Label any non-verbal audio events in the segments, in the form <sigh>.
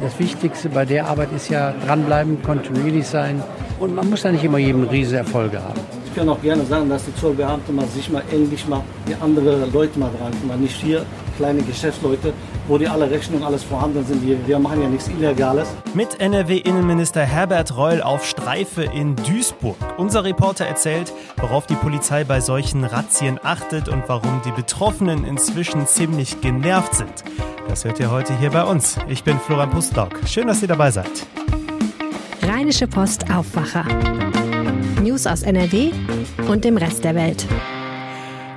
Das Wichtigste bei der Arbeit ist ja dranbleiben, kontinuierlich sein und man muss ja nicht immer jedem riese Erfolge haben. Ich kann auch gerne sagen, dass die Zollbeamten mal sich mal endlich mal die anderen Leute mal dran kümmern. Nicht hier kleine Geschäftsleute, wo die alle Rechnungen alles vorhanden sind. Wir, wir machen ja nichts Illegales. Mit NRW-Innenminister Herbert Reul auf Streife in Duisburg. Unser Reporter erzählt, worauf die Polizei bei solchen Razzien achtet und warum die Betroffenen inzwischen ziemlich genervt sind. Das hört ihr heute hier bei uns. Ich bin Florian Pustlauk. Schön, dass ihr dabei seid. Rheinische Post Aufwacher. News aus NRW und dem Rest der Welt.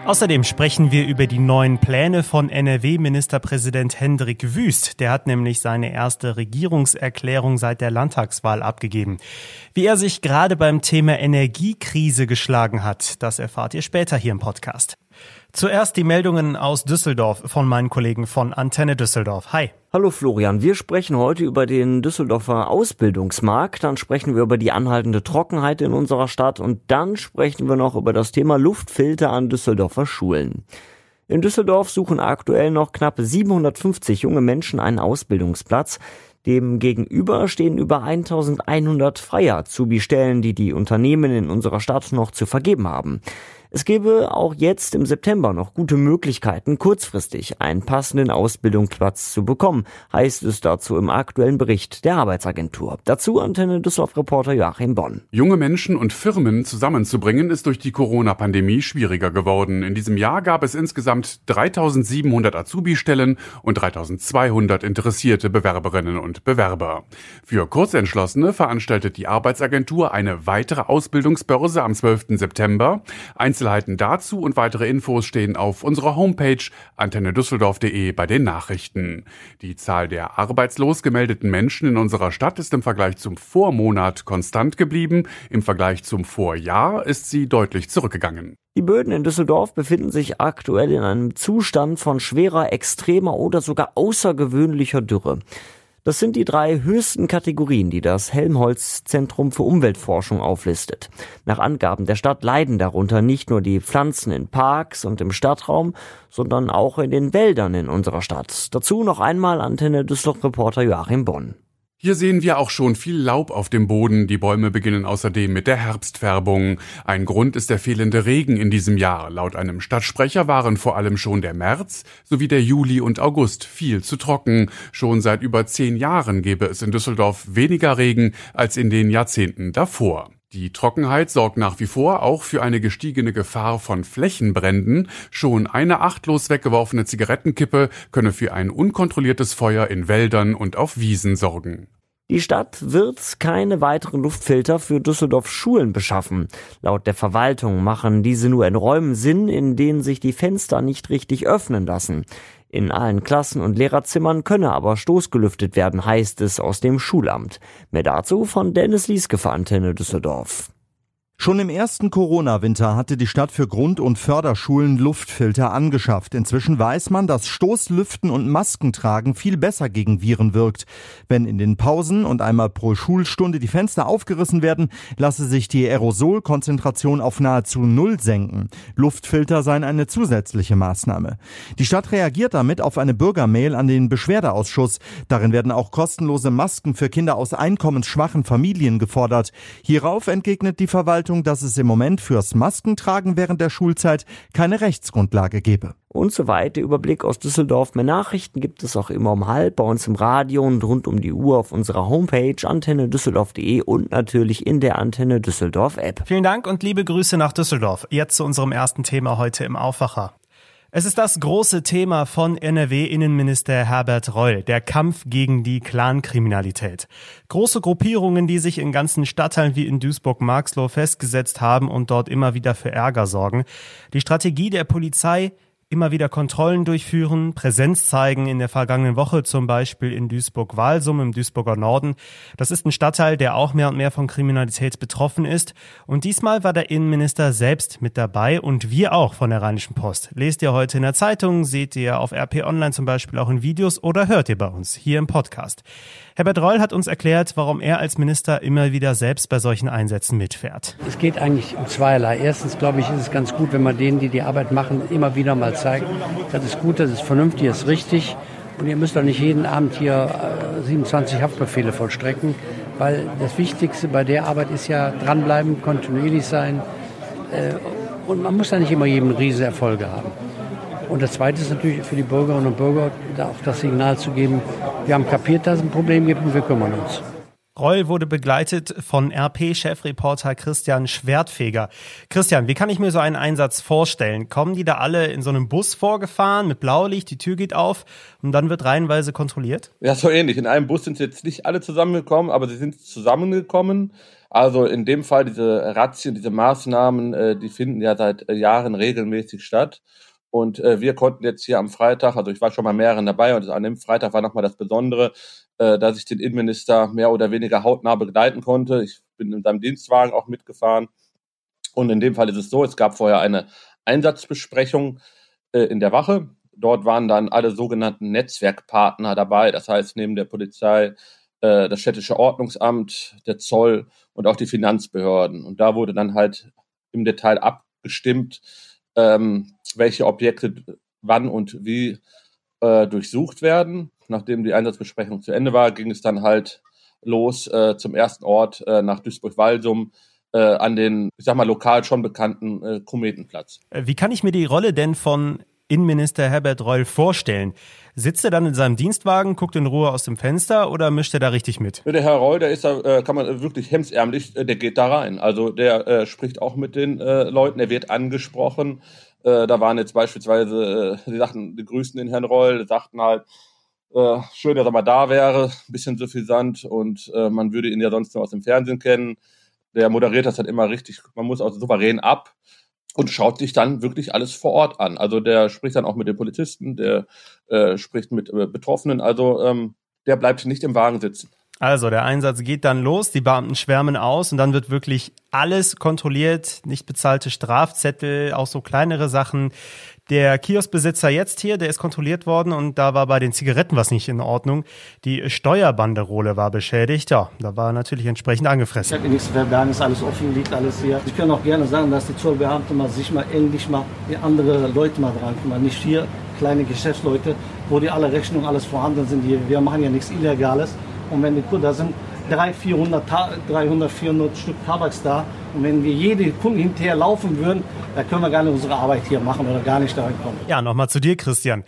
Außerdem sprechen wir über die neuen Pläne von NRW-Ministerpräsident Hendrik Wüst. Der hat nämlich seine erste Regierungserklärung seit der Landtagswahl abgegeben. Wie er sich gerade beim Thema Energiekrise geschlagen hat, das erfahrt ihr später hier im Podcast. Zuerst die Meldungen aus Düsseldorf von meinen Kollegen von Antenne Düsseldorf. Hi. Hallo Florian, wir sprechen heute über den Düsseldorfer Ausbildungsmarkt, dann sprechen wir über die anhaltende Trockenheit in unserer Stadt und dann sprechen wir noch über das Thema Luftfilter an Düsseldorfer Schulen. In Düsseldorf suchen aktuell noch knapp 750 junge Menschen einen Ausbildungsplatz. Dem gegenüber stehen über 1100 freie Azubi-Stellen, die die Unternehmen in unserer Stadt noch zu vergeben haben. Es gäbe auch jetzt im September noch gute Möglichkeiten, kurzfristig einen passenden Ausbildungsplatz zu bekommen, heißt es dazu im aktuellen Bericht der Arbeitsagentur. Dazu Antenne Düsseldorf-Reporter Joachim Bonn. Junge Menschen und Firmen zusammenzubringen, ist durch die Corona-Pandemie schwieriger geworden. In diesem Jahr gab es insgesamt 3700 Azubi-Stellen und 3200 interessierte Bewerberinnen und Bewerber. Für Kurzentschlossene veranstaltet die Arbeitsagentur eine weitere Ausbildungsbörse am 12. September. Einzel Einzelheiten dazu und weitere Infos stehen auf unserer Homepage antennedüsseldorf.de bei den Nachrichten. Die Zahl der arbeitslos gemeldeten Menschen in unserer Stadt ist im Vergleich zum Vormonat konstant geblieben. Im Vergleich zum Vorjahr ist sie deutlich zurückgegangen. Die Böden in Düsseldorf befinden sich aktuell in einem Zustand von schwerer, extremer oder sogar außergewöhnlicher Dürre. Das sind die drei höchsten Kategorien, die das Helmholtz Zentrum für Umweltforschung auflistet. Nach Angaben der Stadt leiden darunter nicht nur die Pflanzen in Parks und im Stadtraum, sondern auch in den Wäldern in unserer Stadt. Dazu noch einmal Antenne Düsseldorf-Reporter Joachim Bonn. Hier sehen wir auch schon viel Laub auf dem Boden. Die Bäume beginnen außerdem mit der Herbstfärbung. Ein Grund ist der fehlende Regen in diesem Jahr. Laut einem Stadtsprecher waren vor allem schon der März sowie der Juli und August viel zu trocken. Schon seit über zehn Jahren gäbe es in Düsseldorf weniger Regen als in den Jahrzehnten davor. Die Trockenheit sorgt nach wie vor auch für eine gestiegene Gefahr von Flächenbränden. Schon eine achtlos weggeworfene Zigarettenkippe könne für ein unkontrolliertes Feuer in Wäldern und auf Wiesen sorgen. Die Stadt wird keine weiteren Luftfilter für Düsseldorf Schulen beschaffen. Laut der Verwaltung machen diese nur in Räumen Sinn, in denen sich die Fenster nicht richtig öffnen lassen. In allen Klassen und Lehrerzimmern könne aber stoßgelüftet werden, heißt es aus dem Schulamt. Mehr dazu von Dennis Lieske für Antenne Düsseldorf. Schon im ersten Corona-Winter hatte die Stadt für Grund- und Förderschulen Luftfilter angeschafft. Inzwischen weiß man, dass Stoßlüften und Maskentragen viel besser gegen Viren wirkt. Wenn in den Pausen und einmal pro Schulstunde die Fenster aufgerissen werden, lasse sich die Aerosolkonzentration auf nahezu Null senken. Luftfilter seien eine zusätzliche Maßnahme. Die Stadt reagiert damit auf eine Bürgermail an den Beschwerdeausschuss. Darin werden auch kostenlose Masken für Kinder aus einkommensschwachen Familien gefordert. Hierauf entgegnet die Verwaltung, Verwaltung, dass es im Moment fürs Maskentragen während der Schulzeit keine Rechtsgrundlage gebe. Und so weiter. Überblick aus Düsseldorf. Mehr Nachrichten gibt es auch immer um halb bei uns im Radio und rund um die Uhr auf unserer Homepage antenne düsseldorf.de und natürlich in der Antenne Düsseldorf App. Vielen Dank und liebe Grüße nach Düsseldorf. Jetzt zu unserem ersten Thema heute im Aufwacher. Es ist das große Thema von NRW-Innenminister Herbert Reul, der Kampf gegen die Clankriminalität. Große Gruppierungen, die sich in ganzen Stadtteilen wie in Duisburg-Marxloh festgesetzt haben und dort immer wieder für Ärger sorgen. Die Strategie der Polizei, immer wieder Kontrollen durchführen, Präsenz zeigen, in der vergangenen Woche zum Beispiel in Duisburg-Walsum im Duisburger Norden. Das ist ein Stadtteil, der auch mehr und mehr von Kriminalität betroffen ist. Und diesmal war der Innenminister selbst mit dabei und wir auch von der Rheinischen Post. Lest ihr heute in der Zeitung, seht ihr auf RP Online zum Beispiel auch in Videos oder hört ihr bei uns hier im Podcast. Herbert Reul hat uns erklärt, warum er als Minister immer wieder selbst bei solchen Einsätzen mitfährt. Es geht eigentlich um zweierlei. Erstens, glaube ich, ist es ganz gut, wenn man denen, die die Arbeit machen, immer wieder mal zeigt, das ist gut, das ist vernünftig, das ist richtig. Und ihr müsst doch nicht jeden Abend hier 27 Haftbefehle vollstrecken, weil das Wichtigste bei der Arbeit ist ja dranbleiben, kontinuierlich sein. Und man muss ja nicht immer jedem riesige Erfolge haben. Und das Zweite ist natürlich für die Bürgerinnen und Bürger auch das Signal zu geben, wir haben kapiert, dass es ein Problem gibt und wir kümmern uns. Reul wurde begleitet von RP-Chefreporter Christian Schwertfeger. Christian, wie kann ich mir so einen Einsatz vorstellen? Kommen die da alle in so einem Bus vorgefahren mit Blaulicht, die Tür geht auf und dann wird reihenweise kontrolliert? Ja, so ähnlich. In einem Bus sind jetzt nicht alle zusammengekommen, aber sie sind zusammengekommen. Also in dem Fall diese Razzien, diese Maßnahmen, äh, die finden ja seit Jahren regelmäßig statt. Und äh, wir konnten jetzt hier am Freitag, also ich war schon mal mehreren dabei und an dem Freitag war nochmal das Besondere, äh, dass ich den Innenminister mehr oder weniger hautnah begleiten konnte. Ich bin in seinem Dienstwagen auch mitgefahren. Und in dem Fall ist es so, es gab vorher eine Einsatzbesprechung äh, in der Wache. Dort waren dann alle sogenannten Netzwerkpartner dabei. Das heißt, neben der Polizei äh, das städtische Ordnungsamt, der Zoll und auch die Finanzbehörden. Und da wurde dann halt im Detail abgestimmt, ähm, welche Objekte wann und wie äh, durchsucht werden. Nachdem die Einsatzbesprechung zu Ende war, ging es dann halt los äh, zum ersten Ort äh, nach Duisburg-Walsum äh, an den, ich sag mal, lokal schon bekannten äh, Kometenplatz. Äh, wie kann ich mir die Rolle denn von Innenminister Herbert Reul vorstellen? Sitzt er dann in seinem Dienstwagen, guckt in Ruhe aus dem Fenster oder mischt er da richtig mit? Der Herr Reul, der ist da, äh, kann man wirklich hemsärmlich, äh, der geht da rein. Also der äh, spricht auch mit den äh, Leuten, er wird angesprochen. Äh, da waren jetzt beispielsweise, äh, die sagten, die grüßten den Herrn Reul, sagten halt, äh, schön, dass er mal da wäre, ein bisschen suffisant und äh, man würde ihn ja sonst nur aus dem Fernsehen kennen. Der moderiert das halt immer richtig, man muss auch souverän ab und schaut sich dann wirklich alles vor Ort an. Also der spricht dann auch mit den Polizisten, der äh, spricht mit äh, Betroffenen, also ähm, der bleibt nicht im Wagen sitzen. Also der Einsatz geht dann los, die Beamten schwärmen aus und dann wird wirklich alles kontrolliert, nicht bezahlte Strafzettel, auch so kleinere Sachen. Der Kioskbesitzer jetzt hier, der ist kontrolliert worden und da war bei den Zigaretten was nicht in Ordnung. Die Steuerbanderole war beschädigt. Ja, da war natürlich entsprechend angefressen. Ich habe nichts verbergen, ist alles offen, liegt alles hier. Ich kann auch gerne sagen, dass die Zollbeamten mal sich mal endlich mal die andere Leute mal dran kümmern. Nicht hier kleine Geschäftsleute, wo die alle Rechnungen, alles vorhanden sind. Wir machen ja nichts Illegales. Und wenn die Kunden, da sind 300, 400, 300, 400 Stück Tabaks da. Und wenn wir jede Kunde hinterher laufen würden, dann können wir gar nicht unsere Arbeit hier machen oder gar nicht da kommen. Ja, nochmal zu dir, Christian.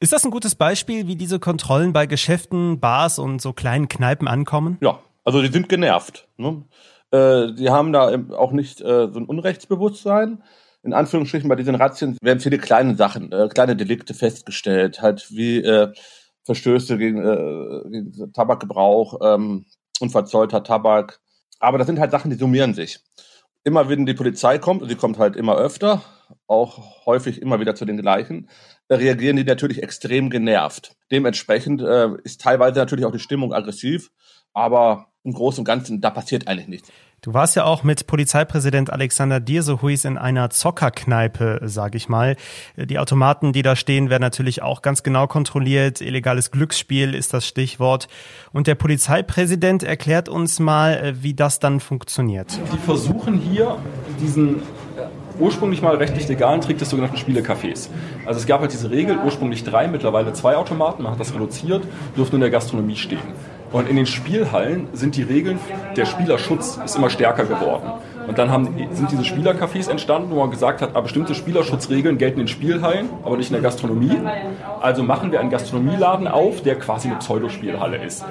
Ist das ein gutes Beispiel, wie diese Kontrollen bei Geschäften, Bars und so kleinen Kneipen ankommen? Ja, also die sind genervt. Ne? Äh, die haben da auch nicht äh, so ein Unrechtsbewusstsein. In Anführungsstrichen bei diesen Razzien werden viele kleine Sachen, äh, kleine Delikte festgestellt, halt wie äh, Verstöße gegen, äh, gegen Tabakgebrauch, ähm, unverzollter Tabak. Aber das sind halt Sachen, die summieren sich. Immer wenn die Polizei kommt, und sie kommt halt immer öfter, auch häufig immer wieder zu den gleichen, reagieren die natürlich extrem genervt. Dementsprechend äh, ist teilweise natürlich auch die Stimmung aggressiv, aber im Großen und Ganzen, da passiert eigentlich nichts. Du warst ja auch mit Polizeipräsident Alexander Dirsehuis in einer Zockerkneipe, sage ich mal. Die Automaten, die da stehen, werden natürlich auch ganz genau kontrolliert. Illegales Glücksspiel ist das Stichwort. Und der Polizeipräsident erklärt uns mal, wie das dann funktioniert. Die versuchen hier diesen ursprünglich mal rechtlich legalen Trick des sogenannten Spielecafés. Also es gab halt diese Regel, ursprünglich drei, mittlerweile zwei Automaten, man hat das reduziert, durften in der Gastronomie stehen. Und in den Spielhallen sind die Regeln, der Spielerschutz ist immer stärker geworden. Und dann haben, sind diese Spielercafés entstanden, wo man gesagt hat, ah, bestimmte Spielerschutzregeln gelten in Spielhallen, aber nicht in der Gastronomie. Also machen wir einen Gastronomieladen auf, der quasi eine Pseudospielhalle ist.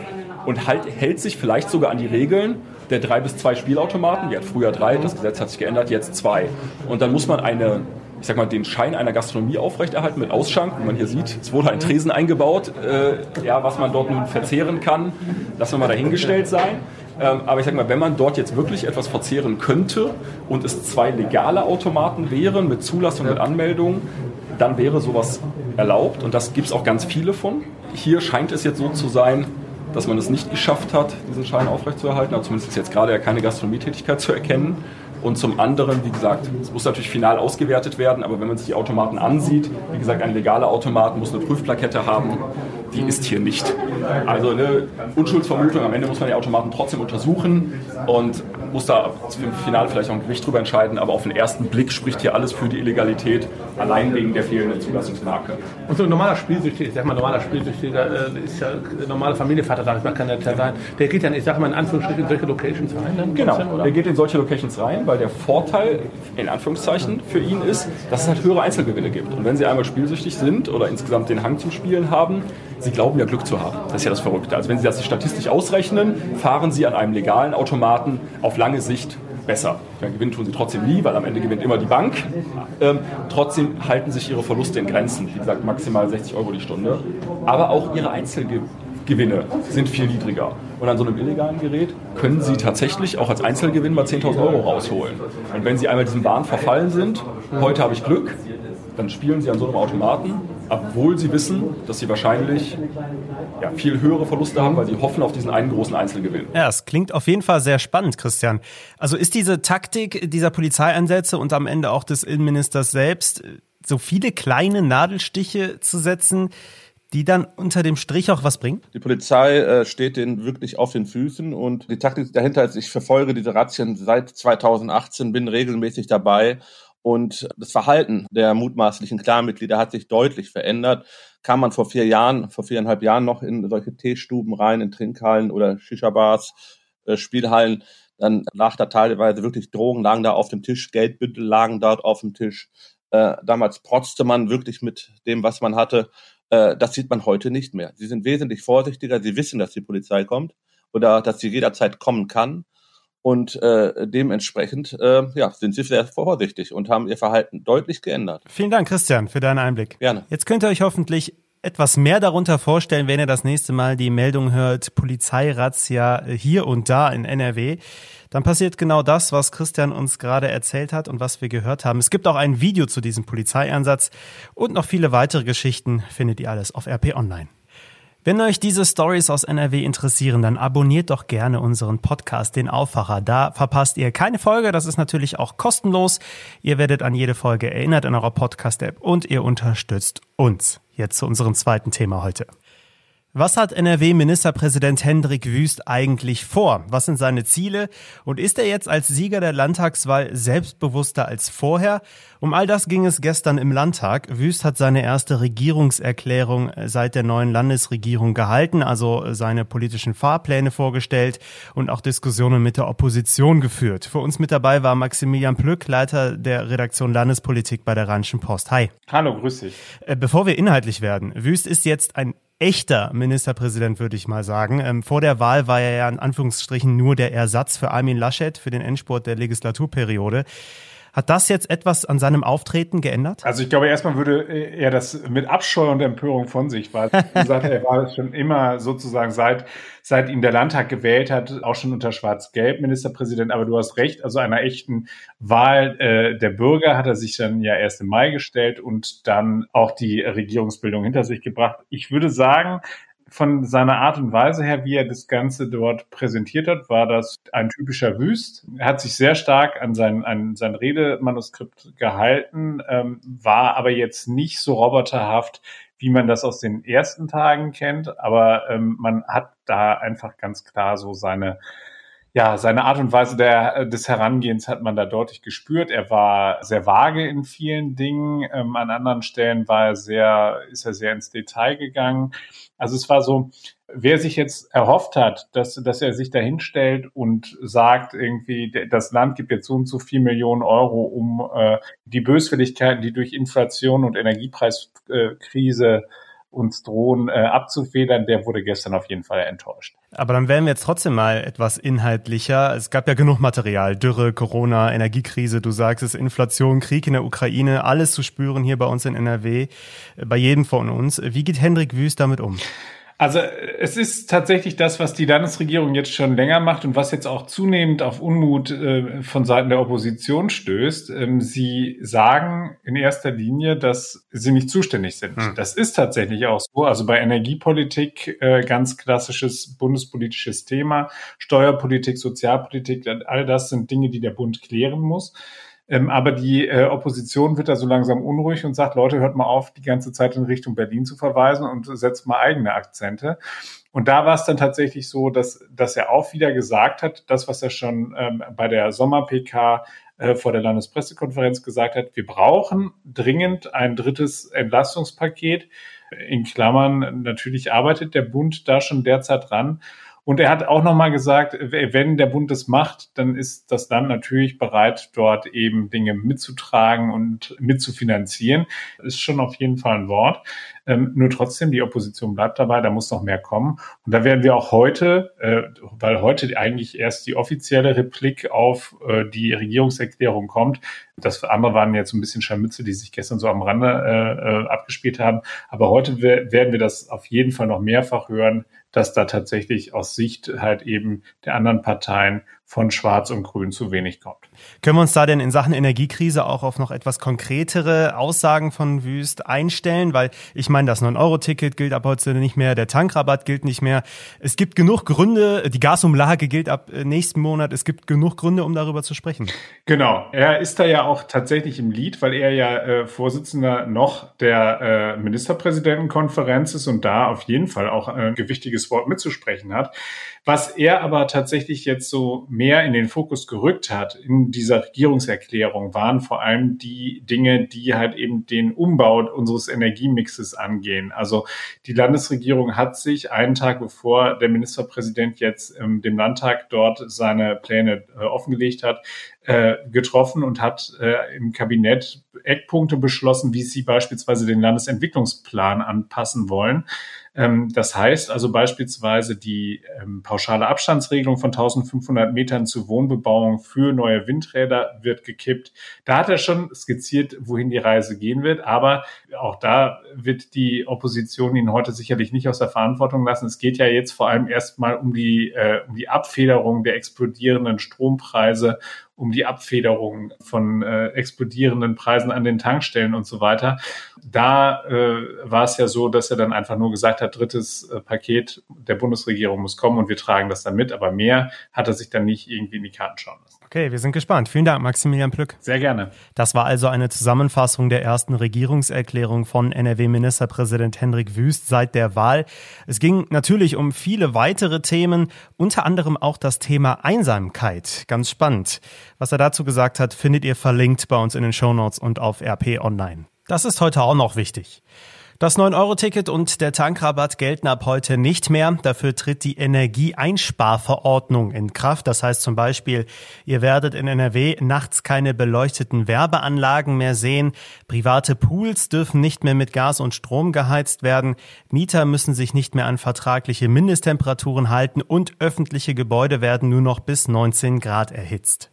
Und halt, hält sich vielleicht sogar an die Regeln der drei bis zwei Spielautomaten. Die hat früher drei, das Gesetz hat sich geändert, jetzt zwei. Und dann muss man eine ich sag mal, den Schein einer Gastronomie aufrechterhalten mit Ausschank. Wie man hier sieht, es wurde ein Tresen eingebaut. Äh, ja, was man dort nun verzehren kann, lassen wir mal dahingestellt sein. Ähm, aber ich sag mal, wenn man dort jetzt wirklich etwas verzehren könnte und es zwei legale Automaten wären mit Zulassung und Anmeldung, dann wäre sowas erlaubt und das gibt es auch ganz viele von. Hier scheint es jetzt so zu sein, dass man es nicht geschafft hat, diesen Schein aufrechtzuerhalten. Aber zumindest ist jetzt gerade ja keine Gastronomietätigkeit zu erkennen. Und zum anderen, wie gesagt, es muss natürlich final ausgewertet werden, aber wenn man sich die Automaten ansieht, wie gesagt, ein legaler Automat muss eine Prüfplakette haben, die ist hier nicht. Also eine Unschuldsvermutung, am Ende muss man die Automaten trotzdem untersuchen und muss da im Finale vielleicht auch ein Gericht drüber entscheiden, aber auf den ersten Blick spricht hier alles für die Illegalität allein wegen der fehlenden Zulassungsmarke. Und so ein normaler Spielsüchtiger, ich sag mal, normaler Spielsüchtiger äh, ist ja ein normaler Familienvater, sag ich mal, kann der ja sein. Der geht dann, ich sag mal, in Anführungsstrichen in solche Locations rein. Dann genau, oder? der geht in solche Locations rein, weil der Vorteil, in Anführungszeichen, für ihn ist, dass es halt höhere Einzelgewinne gibt. Und wenn sie einmal spielsüchtig sind oder insgesamt den Hang zum Spielen haben, sie glauben ja Glück zu haben. Das ist ja das Verrückte. Also wenn sie das statistisch ausrechnen, fahren sie an einem legalen Automaten auf lange Sicht besser. Ja, gewinnen tun sie trotzdem nie, weil am Ende gewinnt immer die Bank. Ähm, trotzdem halten sich ihre Verluste in Grenzen. Wie gesagt, maximal 60 Euro die Stunde. Aber auch ihre Einzelgewinne sind viel niedriger. Und an so einem illegalen Gerät können Sie tatsächlich auch als Einzelgewinn mal 10.000 Euro rausholen. Und wenn Sie einmal diesem Wahn verfallen sind, heute habe ich Glück, dann spielen Sie an so einem Automaten, obwohl Sie wissen, dass Sie wahrscheinlich ja, viel höhere Verluste haben, weil Sie hoffen auf diesen einen großen Einzelgewinn. Ja, es klingt auf jeden Fall sehr spannend, Christian. Also ist diese Taktik dieser Polizeieinsätze und am Ende auch des Innenministers selbst, so viele kleine Nadelstiche zu setzen, die dann unter dem Strich auch was bringen? Die Polizei äh, steht denen wirklich auf den Füßen und die Taktik dahinter ist, ich verfolge diese Razzien seit 2018, bin regelmäßig dabei und das Verhalten der mutmaßlichen Clanmitglieder hat sich deutlich verändert. Kam man vor vier Jahren, vor viereinhalb Jahren noch in solche Teestuben rein, in Trinkhallen oder Shisha-Bars, äh, Spielhallen, dann lag da teilweise wirklich Drogen, lagen da auf dem Tisch, Geldbündel lagen dort auf dem Tisch. Äh, damals protzte man wirklich mit dem, was man hatte. Äh, das sieht man heute nicht mehr. Sie sind wesentlich vorsichtiger, sie wissen, dass die Polizei kommt oder dass sie jederzeit kommen kann. Und äh, dementsprechend äh, ja, sind sie sehr vorsichtig und haben ihr Verhalten deutlich geändert. Vielen Dank, Christian, für deinen Einblick. Gerne. Jetzt könnt ihr euch hoffentlich etwas mehr darunter vorstellen, wenn ihr das nächste Mal die Meldung hört, Polizeirazzia hier und da in NRW. Dann passiert genau das, was Christian uns gerade erzählt hat und was wir gehört haben. Es gibt auch ein Video zu diesem Polizeieinsatz und noch viele weitere Geschichten findet ihr alles auf RP Online. Wenn euch diese Stories aus NRW interessieren, dann abonniert doch gerne unseren Podcast, den Aufwacher. Da verpasst ihr keine Folge. Das ist natürlich auch kostenlos. Ihr werdet an jede Folge erinnert in eurer Podcast-App und ihr unterstützt uns. Jetzt zu unserem zweiten Thema heute. Was hat NRW-Ministerpräsident Hendrik Wüst eigentlich vor? Was sind seine Ziele? Und ist er jetzt als Sieger der Landtagswahl selbstbewusster als vorher? Um all das ging es gestern im Landtag. Wüst hat seine erste Regierungserklärung seit der neuen Landesregierung gehalten, also seine politischen Fahrpläne vorgestellt und auch Diskussionen mit der Opposition geführt. Für uns mit dabei war Maximilian Plück, Leiter der Redaktion Landespolitik bei der Rheinischen Post. Hi. Hallo, grüß dich. Äh, Bevor wir inhaltlich werden, Wüst ist jetzt ein echter Ministerpräsident, würde ich mal sagen. Ähm, vor der Wahl war er ja in Anführungsstrichen nur der Ersatz für Armin Laschet für den Endspurt der Legislaturperiode. Hat das jetzt etwas an seinem Auftreten geändert? Also ich glaube, erstmal würde er das mit Abscheu und Empörung von sich weisen. <laughs> Er er war schon immer sozusagen seit, seit ihn der Landtag gewählt hat, auch schon unter Schwarz-Gelb Ministerpräsident. Aber du hast recht, also einer echten Wahl äh, der Bürger hat er sich dann ja erst im Mai gestellt und dann auch die Regierungsbildung hinter sich gebracht. Ich würde sagen, von seiner Art und Weise her, wie er das Ganze dort präsentiert hat, war das ein typischer Wüst. Er hat sich sehr stark an sein, an sein Redemanuskript gehalten, ähm, war aber jetzt nicht so roboterhaft, wie man das aus den ersten Tagen kennt. Aber ähm, man hat da einfach ganz klar so seine ja, seine Art und Weise der, des Herangehens hat man da deutlich gespürt. Er war sehr vage in vielen Dingen. Ähm, an anderen Stellen war er sehr, ist er sehr ins Detail gegangen. Also es war so, wer sich jetzt erhofft hat, dass, dass er sich da hinstellt und sagt, irgendwie, das Land gibt jetzt so und so viel Millionen Euro, um äh, die Böswilligkeiten, die durch Inflation und Energiepreiskrise uns drohen äh, abzufedern, der wurde gestern auf jeden Fall enttäuscht. Aber dann werden wir jetzt trotzdem mal etwas inhaltlicher. Es gab ja genug Material. Dürre, Corona, Energiekrise, du sagst es, Inflation, Krieg in der Ukraine, alles zu spüren hier bei uns in NRW, äh, bei jedem von uns. Wie geht Hendrik Wüst damit um? Also es ist tatsächlich das, was die Landesregierung jetzt schon länger macht und was jetzt auch zunehmend auf Unmut äh, von Seiten der Opposition stößt. Ähm, sie sagen in erster Linie, dass sie nicht zuständig sind. Hm. Das ist tatsächlich auch so. Also bei Energiepolitik äh, ganz klassisches bundespolitisches Thema, Steuerpolitik, Sozialpolitik, all das sind Dinge, die der Bund klären muss. Ähm, aber die äh, Opposition wird da so langsam unruhig und sagt, Leute, hört mal auf, die ganze Zeit in Richtung Berlin zu verweisen und setzt mal eigene Akzente. Und da war es dann tatsächlich so, dass, dass er auch wieder gesagt hat, das, was er schon ähm, bei der Sommer-PK äh, vor der Landespressekonferenz gesagt hat, wir brauchen dringend ein drittes Entlastungspaket. In Klammern, natürlich arbeitet der Bund da schon derzeit dran. Und er hat auch nochmal gesagt, wenn der Bund das macht, dann ist das Land natürlich bereit, dort eben Dinge mitzutragen und mitzufinanzieren. Ist schon auf jeden Fall ein Wort. Ähm, nur trotzdem, die Opposition bleibt dabei, da muss noch mehr kommen. Und da werden wir auch heute, äh, weil heute eigentlich erst die offizielle Replik auf äh, die Regierungserklärung kommt. Das andere waren jetzt so ein bisschen Scharmütze, die sich gestern so am Rande äh, äh abgespielt haben. Aber heute werden wir das auf jeden Fall noch mehrfach hören, dass da tatsächlich aus Sicht halt eben der anderen Parteien von Schwarz und Grün zu wenig kommt. Können wir uns da denn in Sachen Energiekrise auch auf noch etwas konkretere Aussagen von Wüst einstellen? Weil ich meine, das 9-Euro-Ticket gilt ab heute nicht mehr, der Tankrabatt gilt nicht mehr. Es gibt genug Gründe, die Gasumlage gilt ab äh, nächsten Monat. Es gibt genug Gründe, um darüber zu sprechen. Genau. Er ist da ja auch tatsächlich im Lied, weil er ja äh, Vorsitzender noch der äh, Ministerpräsidentenkonferenz ist und da auf jeden Fall auch ein gewichtiges Wort mitzusprechen hat. Was er aber tatsächlich jetzt so mehr in den Fokus gerückt hat in dieser Regierungserklärung, waren vor allem die Dinge, die halt eben den Umbau unseres Energiemixes angehen. Also die Landesregierung hat sich einen Tag bevor der Ministerpräsident jetzt ähm, dem Landtag dort seine Pläne äh, offengelegt hat, äh, getroffen und hat äh, im Kabinett Eckpunkte beschlossen, wie sie beispielsweise den Landesentwicklungsplan anpassen wollen. Ähm, das heißt also beispielsweise die ähm, pauschale Abstandsregelung von 1500 Metern zur Wohnbebauung für neue Windräder wird gekippt. Da hat er schon skizziert, wohin die Reise gehen wird, aber auch da wird die Opposition ihn heute sicherlich nicht aus der Verantwortung lassen. Es geht ja jetzt vor allem erstmal um die, äh, um die Abfederung der explodierenden Strompreise um die Abfederung von äh, explodierenden Preisen an den Tankstellen und so weiter. Da äh, war es ja so, dass er dann einfach nur gesagt hat, drittes äh, Paket der Bundesregierung muss kommen und wir tragen das dann mit, aber mehr hat er sich dann nicht irgendwie in die Karten schauen. Okay, wir sind gespannt. Vielen Dank, Maximilian Plück. Sehr gerne. Das war also eine Zusammenfassung der ersten Regierungserklärung von NRW-Ministerpräsident Hendrik Wüst seit der Wahl. Es ging natürlich um viele weitere Themen, unter anderem auch das Thema Einsamkeit. Ganz spannend. Was er dazu gesagt hat, findet ihr verlinkt bei uns in den Shownotes und auf RP Online. Das ist heute auch noch wichtig. Das 9-Euro-Ticket und der Tankrabatt gelten ab heute nicht mehr. Dafür tritt die Energieeinsparverordnung in Kraft. Das heißt zum Beispiel, ihr werdet in NRW nachts keine beleuchteten Werbeanlagen mehr sehen. Private Pools dürfen nicht mehr mit Gas und Strom geheizt werden. Mieter müssen sich nicht mehr an vertragliche Mindesttemperaturen halten und öffentliche Gebäude werden nur noch bis 19 Grad erhitzt.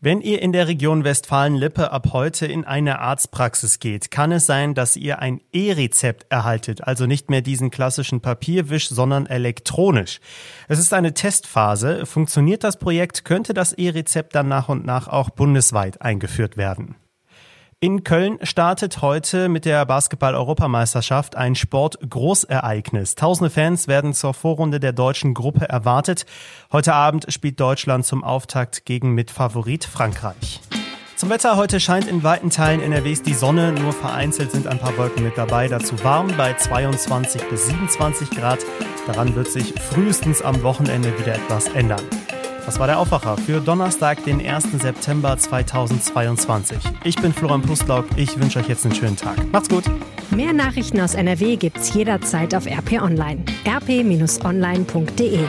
Wenn ihr in der Region Westfalen-Lippe ab heute in eine Arztpraxis geht, kann es sein, dass ihr ein E-Rezept erhaltet, also nicht mehr diesen klassischen Papierwisch, sondern elektronisch. Es ist eine Testphase. Funktioniert das Projekt, könnte das E-Rezept dann nach und nach auch bundesweit eingeführt werden. In Köln startet heute mit der Basketball-Europameisterschaft ein Sport-Großereignis. Tausende Fans werden zur Vorrunde der deutschen Gruppe erwartet. Heute Abend spielt Deutschland zum Auftakt gegen Mitfavorit Frankreich. Zum Wetter heute scheint in weiten Teilen NRWs die Sonne, nur vereinzelt sind ein paar Wolken mit dabei. Dazu warm bei 22 bis 27 Grad. Daran wird sich frühestens am Wochenende wieder etwas ändern. Das war der Aufwacher für Donnerstag, den 1. September 2022. Ich bin Florian Pustlauk. Ich wünsche euch jetzt einen schönen Tag. Macht's gut. Mehr Nachrichten aus NRW gibt's jederzeit auf RP Online. rp-online.de